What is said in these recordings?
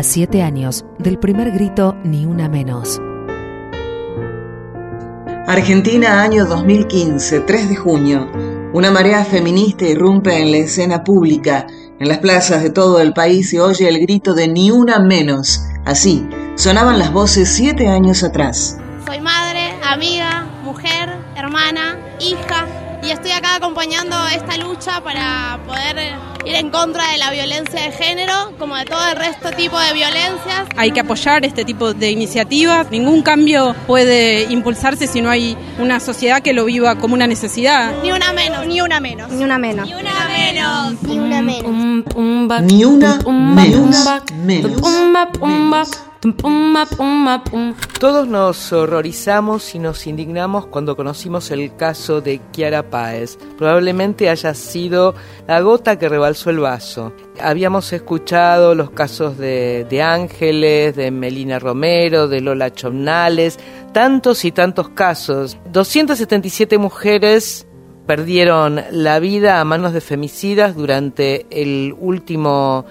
a siete años del primer grito Ni una menos. Argentina, año 2015, 3 de junio. Una marea feminista irrumpe en la escena pública. En las plazas de todo el país se oye el grito de Ni una menos. Así sonaban las voces siete años atrás. Soy madre, amiga, mujer, hermana, hija y estoy acá acompañando esta lucha para poder ir en contra de la violencia de género, como de todo el resto tipo de violencias. Hay que apoyar este tipo de iniciativas. Ningún cambio puede impulsarse si no hay una sociedad que lo viva como una necesidad. Ni una menos, ni una menos. Ni una menos. Ni una menos. Ni una menos. Ni una menos. Todos nos horrorizamos y nos indignamos cuando conocimos el caso de Kiara Páez. Probablemente haya sido la gota que rebalsó el vaso. Habíamos escuchado los casos de, de Ángeles, de Melina Romero, de Lola Chomnales, tantos y tantos casos. 277 mujeres perdieron la vida a manos de femicidas durante el último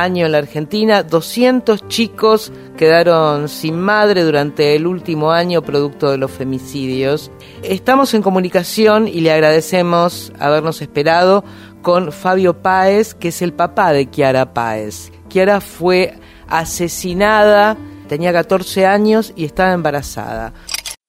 año en la Argentina. 200 chicos quedaron sin madre durante el último año producto de los femicidios. Estamos en comunicación y le agradecemos habernos esperado con Fabio Páez, que es el papá de Kiara Páez. Kiara fue asesinada, tenía 14 años y estaba embarazada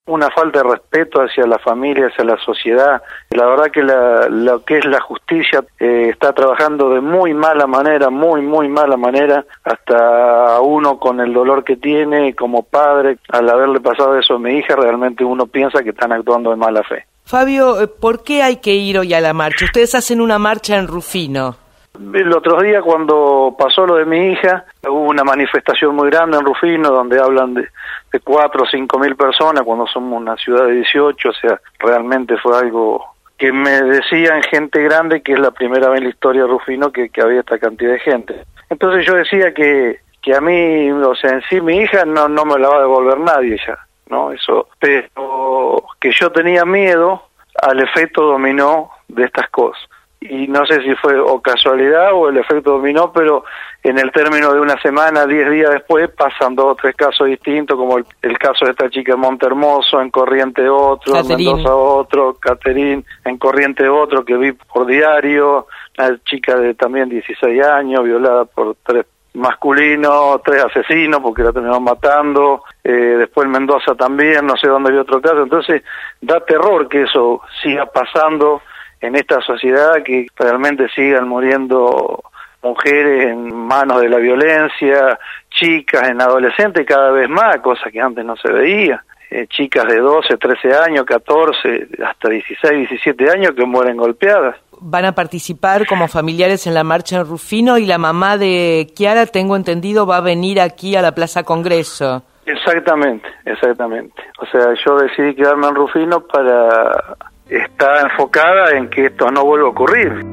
una falta de respeto hacia la familia, hacia la sociedad. La verdad que lo que es la justicia eh, está trabajando de muy mala manera, muy, muy mala manera, hasta uno con el dolor que tiene como padre, al haberle pasado eso a mi hija, realmente uno piensa que están actuando de mala fe. Fabio, eh, ¿por qué hay que ir hoy a la marcha? Ustedes hacen una marcha en Rufino. El otro día cuando pasó lo de mi hija, hubo una manifestación muy grande en Rufino donde hablan de, de cuatro o cinco mil personas cuando somos una ciudad de 18, o sea, realmente fue algo que me decían gente grande que es la primera vez en la historia de Rufino que, que había esta cantidad de gente. Entonces yo decía que, que a mí, o sea, en sí mi hija no, no me la va a devolver nadie ya, ¿no? Eso, pero que yo tenía miedo al efecto dominó de estas cosas y no sé si fue o casualidad o el efecto dominó, pero en el término de una semana, diez días después, pasan dos o tres casos distintos, como el, caso de esta chica en Montermoso, en Corriente otro, en Mendoza otro, Caterín, en Corriente otro, que vi por diario, una chica de también 16 años, violada por tres masculinos, tres asesinos, porque la terminaron matando, eh, después en Mendoza también, no sé dónde vi otro caso, entonces da terror que eso siga pasando en esta sociedad que realmente sigan muriendo mujeres en manos de la violencia, chicas en adolescentes cada vez más, cosa que antes no se veía. Eh, chicas de 12, 13 años, 14, hasta 16, 17 años que mueren golpeadas. Van a participar como familiares en la marcha en Rufino y la mamá de Kiara, tengo entendido, va a venir aquí a la Plaza Congreso. Exactamente, exactamente. O sea, yo decidí quedarme en Rufino para está enfocada en que esto no vuelva a ocurrir.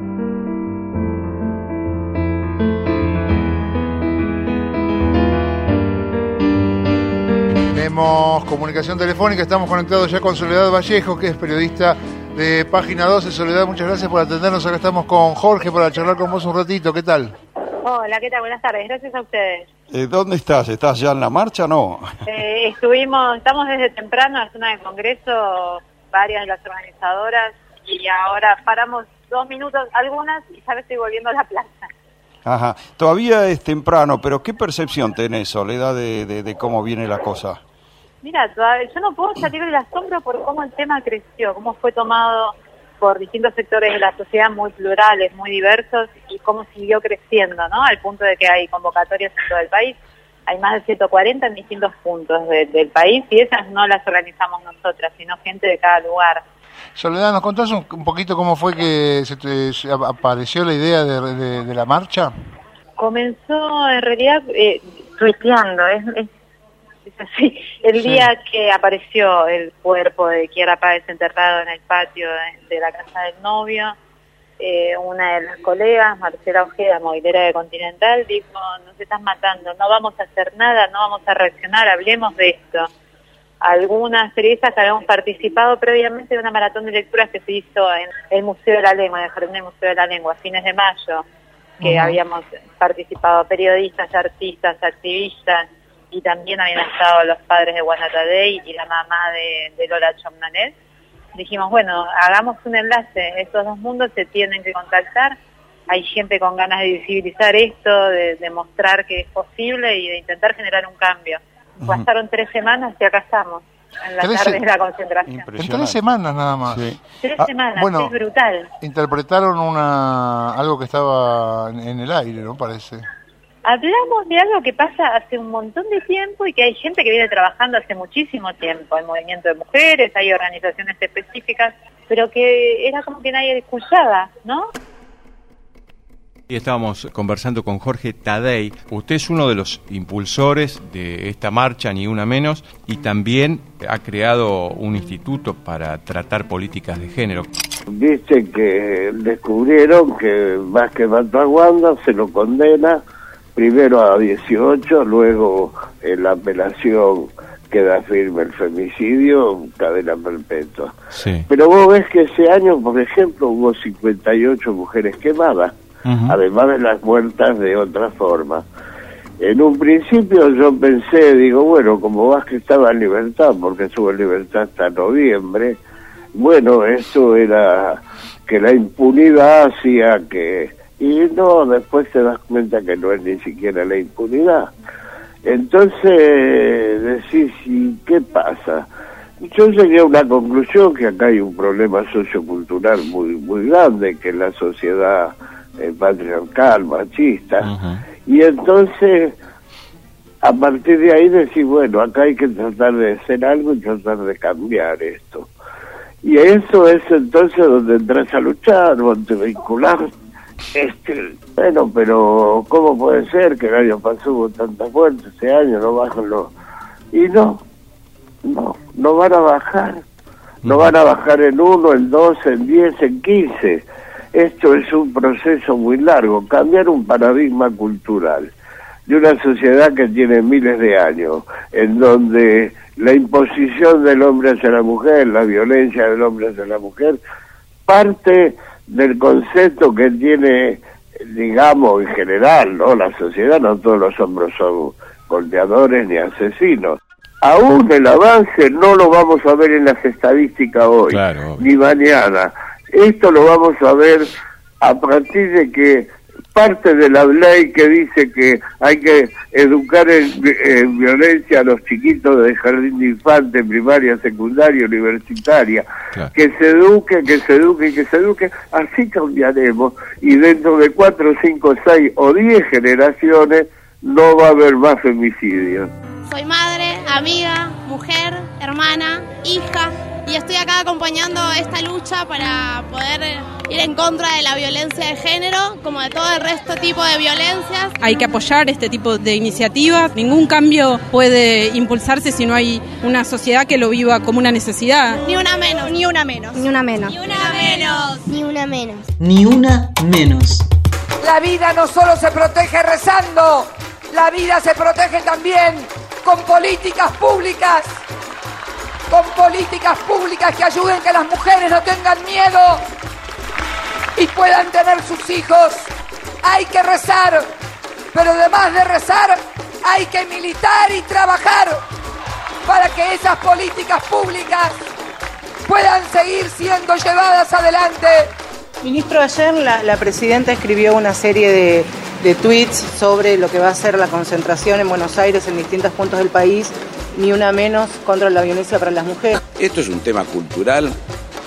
Tenemos comunicación telefónica, estamos conectados ya con Soledad Vallejo, que es periodista de Página 12. Soledad, muchas gracias por atendernos. Acá estamos con Jorge para charlar con vos un ratito. ¿Qué tal? Hola, ¿qué tal? Buenas tardes. Gracias a ustedes. Eh, ¿Dónde estás? ¿Estás ya en la marcha no? Eh, estuvimos, estamos desde temprano en la zona de Congreso varias de las organizadoras y ahora paramos dos minutos algunas y ya estoy volviendo a la plaza. Ajá, todavía es temprano, pero ¿qué percepción tenés, Soledad, de, de, de cómo viene la cosa? Mira, yo no puedo salir del asombro por cómo el tema creció, cómo fue tomado por distintos sectores de la sociedad muy plurales, muy diversos y cómo siguió creciendo, ¿no? Al punto de que hay convocatorias en todo el país hay más de 140 en distintos puntos del país y esas no las organizamos nosotras, sino gente de cada lugar. Soledad, ¿nos contás un, poquito cómo fue que se, apareció la idea de, la marcha? Comenzó en realidad eh, tuiteando, es, así. El día que apareció el cuerpo de Kiara Páez enterrado en el patio de la casa del novio, eh, una de las colegas, Marcela Ojeda, movilera de Continental, dijo, nos estás matando, no vamos a hacer nada, no vamos a reaccionar, hablemos de esto. Algunas periodistas que habíamos participado previamente de una maratón de lecturas que se hizo en el Museo de la Lengua, en el Jardín del Museo de la Lengua, a fines de mayo, que habíamos participado periodistas, artistas, activistas y también habían estado los padres de Guanatadei y la mamá de, de Lola Chomnanet. Dijimos, bueno, hagamos un enlace, estos dos mundos se tienen que contactar, hay gente con ganas de visibilizar esto, de, de mostrar que es posible y de intentar generar un cambio. Pasaron tres semanas y acá estamos, en la Tres tarde de la concentración. En tres semanas nada más. Tres Ah, semanas, bueno, es brutal. interpretaron una algo que estaba en, en el aire, ¿no? Parece. Hablamos de algo que pasa hace un montón de tiempo y que hay gente que viene trabajando hace muchísimo tiempo. Hay movimiento de mujeres, hay organizaciones específicas, pero que era como que nadie escuchaba, ¿no? Y estábamos conversando con Jorge Tadei. Usted es uno de los impulsores de esta marcha, ni una menos, y también ha creado un instituto para tratar políticas de género. Dice que descubrieron que Vázquez mató a Wanda, se lo condena primero a 18, luego en la apelación queda firme el femicidio, cadena perpetua. Sí. Pero vos ves que ese año, por ejemplo, hubo 58 mujeres quemadas, además de las muertas de otra forma. En un principio yo pensé, digo, bueno, como Vázquez estaba en libertad, porque estuvo en libertad hasta noviembre, bueno, eso era que la impunidad hacía que... Y no, después te das cuenta que no es ni siquiera la impunidad. Entonces decís, ¿y qué pasa? Yo llegué a una conclusión que acá hay un problema sociocultural muy muy grande, que es la sociedad eh, patriarcal, machista. Y entonces, a partir de ahí decís, bueno, acá hay que tratar de hacer algo y tratar de cambiar esto. Y eso es entonces donde entras a luchar, donde vincular. Este, bueno, pero ¿cómo puede ser que el año pasado hubo tanta muerte, este año no bajan los... Y no, no, no van a bajar. No van a bajar en uno, en dos, en diez, en quince. Esto es un proceso muy largo, cambiar un paradigma cultural de una sociedad que tiene miles de años, en donde la imposición del hombre hacia la mujer, la violencia del hombre hacia la mujer, parte del concepto que tiene, digamos, en general, ¿no? La sociedad, no todos los hombres son golpeadores ni asesinos. Aún el avance no lo vamos a ver en las estadísticas hoy, Claro, ni mañana. Esto lo vamos a ver a partir de que parte de la ley que dice que hay que educar en, en violencia a los chiquitos de jardín de infante, primaria, secundaria, universitaria, que se eduque, que se eduque, que se eduque, así cambiaremos. Y dentro de cuatro, cinco, seis o diez generaciones no va a haber más femicidios. Soy madre, amiga, mujer, hermana, hija y estoy acá acompañando esta lucha para poder ir en contra de la violencia de género, como de todo el resto tipo de violencias. Hay que apoyar este tipo de iniciativas. Ningún cambio puede impulsarse si no hay una sociedad que lo viva como una necesidad. Ni una menos, ni una menos. Ni una menos. Ni una menos. Ni una menos. Ni una menos. La vida no solo se protege rezando, la vida se protege también con políticas públicas, con políticas públicas que ayuden que las mujeres no tengan miedo y puedan tener sus hijos. Hay que rezar, pero además de rezar, hay que militar y trabajar para que esas políticas públicas puedan seguir siendo llevadas adelante. Ministro, ayer la, presidenta escribió una serie de tweets sobre lo que va a ser la concentración en Buenos Aires en distintos puntos del país, ni una menos contra la violencia para las mujeres. Esto es un tema cultural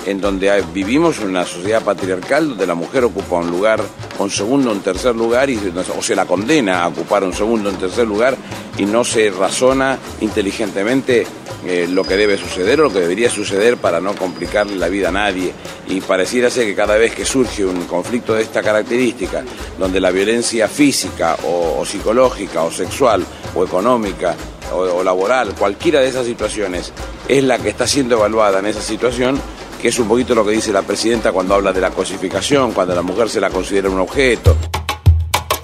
en donde vivimos una sociedad patriarcal donde la mujer ocupa un lugar, un segundo, un tercer lugar, y, o se la condena a ocupar un segundo, un tercer lugar, y no se razona inteligentemente eh, lo que debe suceder o lo que debería suceder para no complicarle la vida a nadie. Y pareciera ser que cada vez que surge un conflicto de esta característica, donde la violencia física o psicológica o sexual o económica o, laboral, cualquiera de esas situaciones, es la que está siendo evaluada en esa situación, que es un poquito lo que dice la presidenta cuando habla de la cosificación, cuando la mujer se la considera un objeto.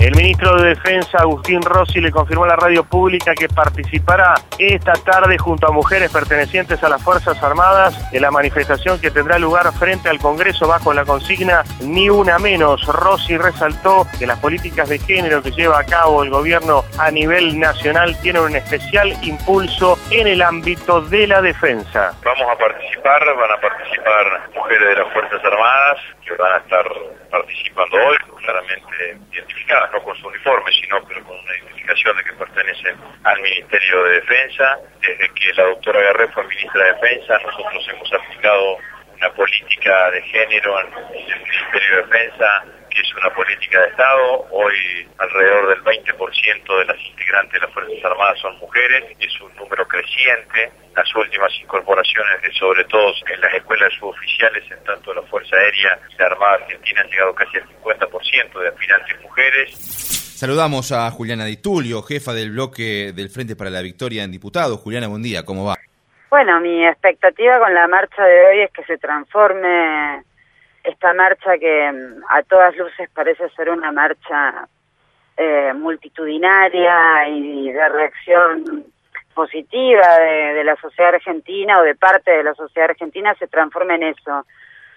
El ministro de Defensa, Agustín Rossi, le confirmó a la radio pública que participará esta tarde junto a mujeres pertenecientes a las Fuerzas Armadas en la manifestación que tendrá lugar frente al Congreso bajo la consigna Ni una menos. Rossi resaltó que las políticas de género que lleva a cabo el gobierno a nivel nacional tienen un especial impulso en el ámbito de la defensa. Vamos a participar, van a participar mujeres de las Fuerzas Armadas que van a estar participando hoy, claramente identificadas, no con su uniforme, sino pero con una identificación de que pertenecen al Ministerio de Defensa. Desde que la doctora Guerrero fue ministra de Defensa, nosotros hemos aplicado una política de género en el Ministerio de Defensa que es una política de Estado. Hoy alrededor del 20% de las integrantes de las Fuerzas Armadas son mujeres, es un número creciente. Las últimas incorporaciones, de, sobre todo en las escuelas suboficiales, en tanto la Fuerza Aérea y la Armada Argentina, han llegado casi al 50% de aspirantes mujeres. Saludamos a Juliana Di Tulio, jefa del bloque del Frente para la Victoria en Diputados. Juliana, buen día, ¿cómo va? Bueno, mi expectativa con la marcha de hoy es que se transforme esta marcha que mm, a todas luces parece ser una marcha eh, multitudinaria y de reacción positiva de, la sociedad argentina o de parte de la sociedad argentina se transforme en eso,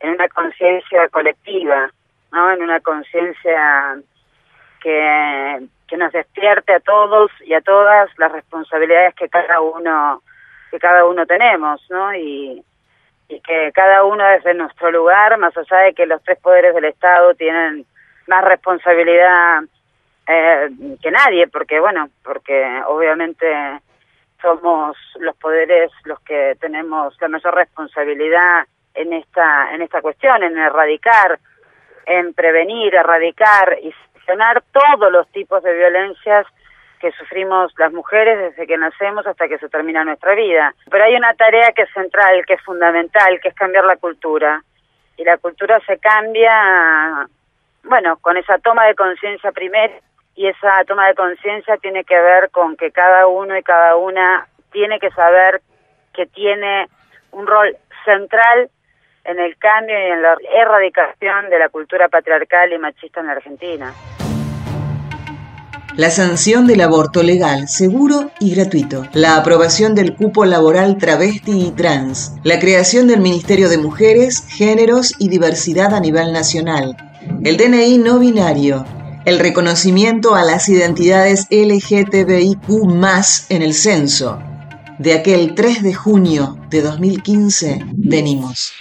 en una conciencia colectiva, ¿no? En una conciencia que, que nos despierte a todos y a todas las responsabilidades que cada uno que cada uno tenemos, ¿no? Y, y que cada uno desde nuestro lugar, más allá de que los tres poderes del Estado tienen más responsabilidad eh, que nadie, porque bueno, porque obviamente somos los poderes los que tenemos la mayor responsabilidad en esta en esta cuestión, en erradicar, en prevenir, erradicar y sancionar todos los tipos de violencias que sufrimos las mujeres desde que nacemos hasta que se termina nuestra vida. Pero hay una tarea que es central, que es fundamental, que es cambiar la cultura. Y la cultura se cambia, bueno, con esa toma de conciencia primero, y esa toma de conciencia tiene que ver con que cada uno y cada una tiene que saber que tiene un rol central en el cambio y en la erradicación de la cultura patriarcal y machista en la Argentina. La sanción del aborto legal, seguro y gratuito, la aprobación del cupo laboral travesti y trans, la creación del Ministerio de Mujeres, Géneros y Diversidad a nivel nacional, el DNI no binario, el reconocimiento a las identidades LGTBIQ en el censo. De aquel 3 de junio de 2015 venimos.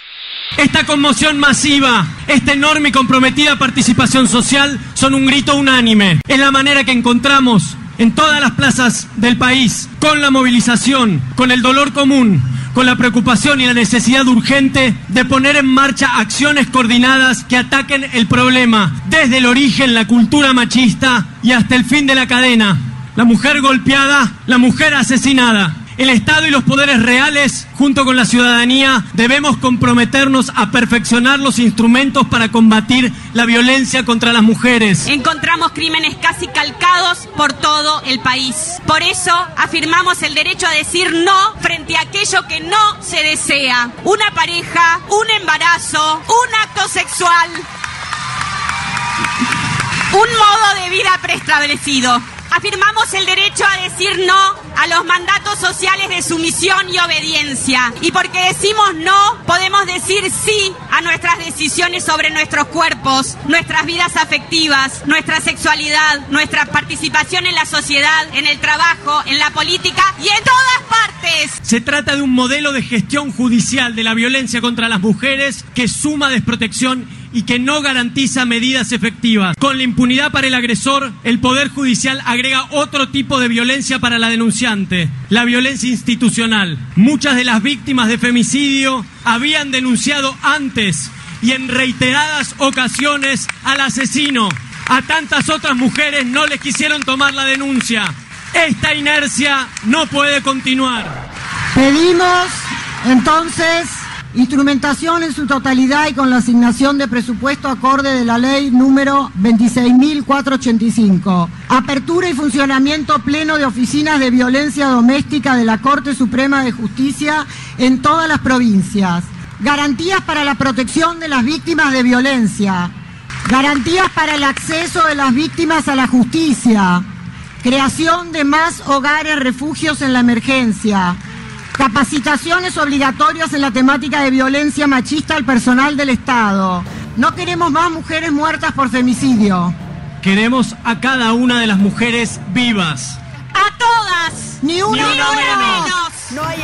Esta conmoción masiva, esta enorme y comprometida participación social son un grito unánime. Es la manera que encontramos en todas las plazas del país, con la movilización, con el dolor común, con la preocupación y la necesidad urgente de poner en marcha acciones coordinadas que ataquen el problema desde el origen, la cultura machista y hasta el fin de la cadena. La mujer golpeada, la mujer asesinada. El Estado y los poderes reales, junto con la ciudadanía, debemos comprometernos a perfeccionar los instrumentos para combatir la violencia contra las mujeres. Encontramos crímenes casi calcados por todo el país. Por eso afirmamos el derecho a decir no frente a aquello que no se desea. Una pareja, un embarazo, un acto sexual, un modo de vida preestablecido. Afirmamos el derecho a decir no a los mandatos sociales de sumisión y obediencia. Y porque decimos no, podemos decir sí a nuestras decisiones sobre nuestros cuerpos, nuestras vidas afectivas, nuestra sexualidad, nuestra participación en la sociedad, en el trabajo, en la política y en todas. Se trata de un modelo de gestión judicial de la violencia contra las mujeres que suma desprotección y que no garantiza medidas efectivas. Con la impunidad para el agresor, el Poder Judicial agrega otro tipo de violencia para la denunciante, la violencia institucional. Muchas de las víctimas de femicidio habían denunciado antes y en reiteradas ocasiones al asesino. A tantas otras mujeres no les quisieron tomar la denuncia. Esta inercia no puede continuar. Pedimos entonces Instrumentación en su totalidad y con la asignación de presupuesto acorde de la ley número 26.485. Apertura y funcionamiento pleno de oficinas de violencia doméstica de la Corte Suprema de Justicia en todas las provincias. Garantías para la protección de las víctimas de violencia. Garantías para el acceso de las víctimas a la justicia. Creación de más hogares refugios en la emergencia. Capacitaciones obligatorias en la temática de violencia machista al personal del Estado. No queremos más mujeres muertas por femicidio. Queremos a cada una de las mujeres vivas. ¡A todas! ¡Ni una, Ni una menos. No hay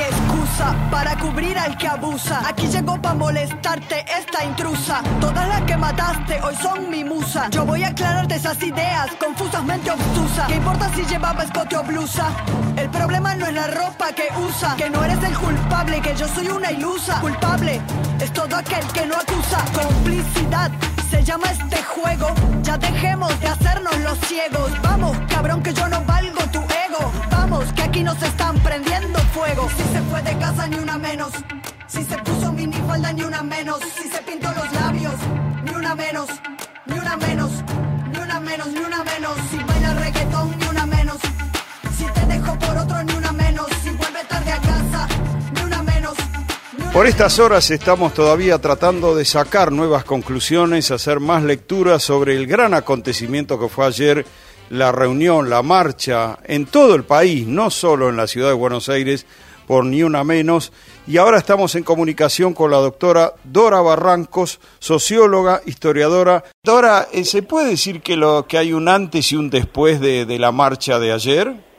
para cubrir al que abusa. Aquí llegó para molestarte esta intrusa. Todas las que mataste hoy son mi musa. Yo voy a aclararte esas ideas confusamente obtusas. ¿Qué importa si llevaba escote o blusa? El problema no es la ropa que usa. Que no eres el culpable, que yo soy una ilusa. Culpable es todo aquel que no acusa. Complicidad se llama este juego. Ya dejemos de hacernos los ciegos. Vamos, cabrón, que yo no valgo tu ego. Vamos, que aquí nos están prendiendo fuego. Si se fue de casa, ni una menos. Si se puso minifalda, ni una menos. Si se pintó los labios, ni una menos. Ni una menos. Ni una menos, ni una menos. Por estas horas estamos todavía tratando de sacar nuevas conclusiones, hacer más lecturas sobre el gran acontecimiento que fue ayer, la reunión, la marcha en todo el país, no solo en la ciudad de Buenos Aires, por ni una menos. Y ahora estamos en comunicación con la doctora Dora Barrancos, socióloga, historiadora. Dora, ¿se puede decir que, lo, que hay un antes y un después de, de la marcha de ayer?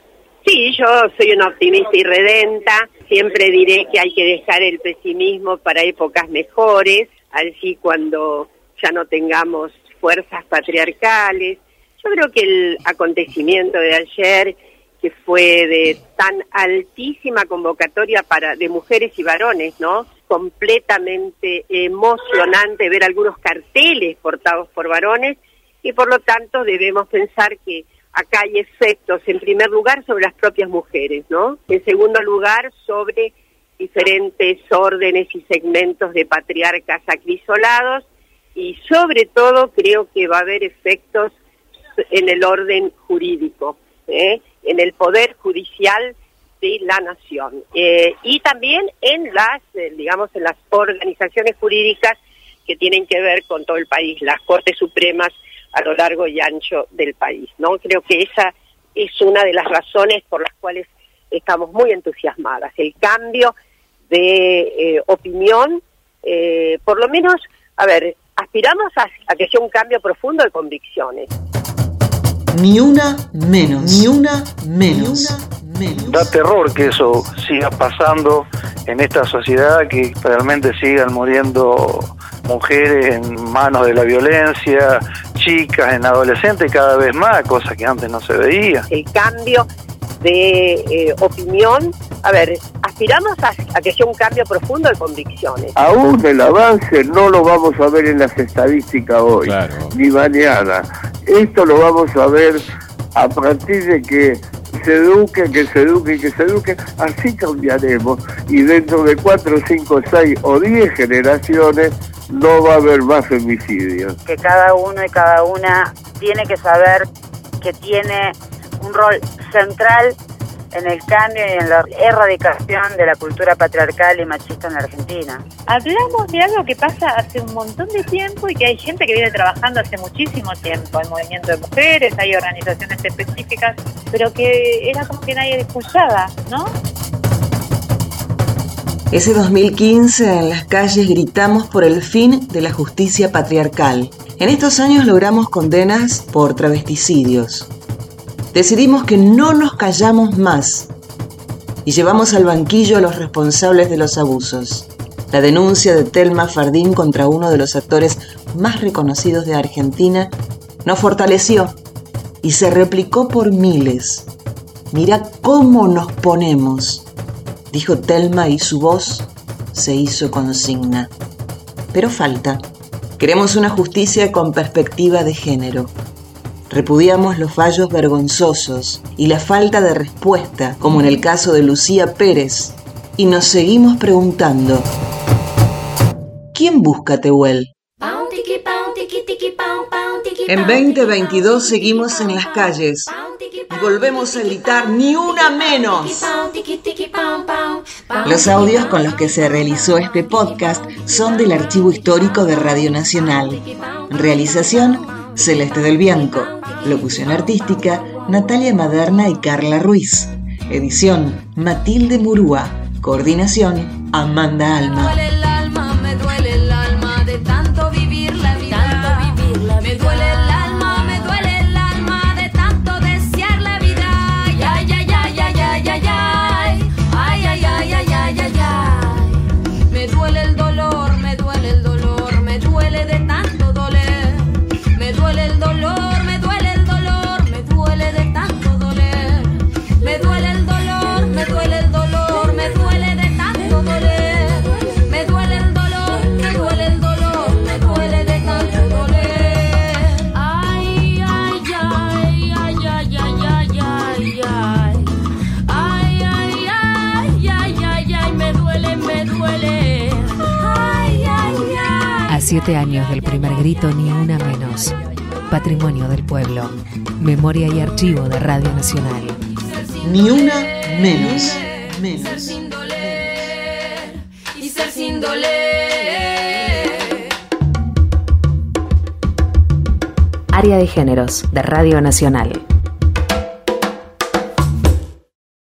Sí, yo soy una optimista y redenta. Siempre diré que hay que dejar el pesimismo para épocas mejores, así cuando ya no tengamos fuerzas patriarcales. Yo creo que el acontecimiento de ayer, que fue de tan altísima convocatoria para de mujeres y varones, ¿no? Completamente emocionante ver algunos carteles portados por varones y por lo tanto debemos pensar que acá hay efectos, en primer lugar, sobre las propias mujeres, ¿no? En segundo lugar, sobre diferentes órdenes y segmentos de patriarcas acrisolados y sobre todo creo que va a haber efectos en el orden jurídico, ¿eh? en el poder judicial de la nación eh, y también en las, eh, digamos, en las organizaciones jurídicas que tienen que ver con todo el país, las Cortes Supremas a lo largo y ancho del país, ¿no? Creo que esa es una de las razones por las cuales estamos muy entusiasmadas, el cambio de eh, opinión, eh, por lo menos, a ver, aspiramos a, a que sea un cambio profundo de convicciones. Ni una menos. Ni una menos. Da terror que eso siga pasando en esta sociedad, que realmente sigan muriendo mujeres en manos de la violencia, chicas, en adolescentes cada vez más, cosa que antes no se veía. El cambio de eh, opinión, a ver, aspiramos a, a que sea un cambio profundo de convicciones. Aún el avance no lo vamos a ver en las estadísticas hoy, ni mañana. Esto lo vamos a ver a partir de que se eduque, que se eduque, que se eduque, así cambiaremos. Y dentro de cuatro, cinco, seis o diez generaciones no va a haber más femicidios. que cada uno y cada una tiene que saber que tiene un rol central en el cambio y en la erradicación de la cultura patriarcal y machista en la Argentina. Hablamos de algo que pasa hace un montón de tiempo y que hay gente que viene trabajando hace muchísimo tiempo. Hay movimiento de mujeres, hay organizaciones específicas, pero que era como que nadie escuchaba, ¿no? Ese 2015 en las calles gritamos por el fin de la justicia patriarcal. En estos años logramos condenas por travesticidios. Decidimos que no nos callamos más y llevamos al banquillo a los responsables de los abusos. La denuncia de Telma Fardín contra uno de los actores más reconocidos de Argentina nos fortaleció y se replicó por miles. Mira cómo nos ponemos, dijo Telma y su voz se hizo consigna. Pero falta. Queremos una justicia con perspectiva de género. Repudiamos los fallos vergonzosos y la falta de respuesta, como en el caso de Lucía Pérez, y nos seguimos preguntando, ¿quién busca Tehuel? En 2022 seguimos en las calles, y volvemos a gritar ni una menos. Los audios con los que se realizó este podcast son del archivo histórico de Radio Nacional. Realización, Celeste del Bianco. Locución artística, Natalia Maderna y Carla Ruiz. Edición, Matilde Murúa. Coordinación, Amanda Alma. Siete años del primer grito, ni una menos. Patrimonio del pueblo. Memoria y archivo de Radio Nacional. Ni una menos. Menos. Y ser sin doler. Área de Géneros de Radio Nacional.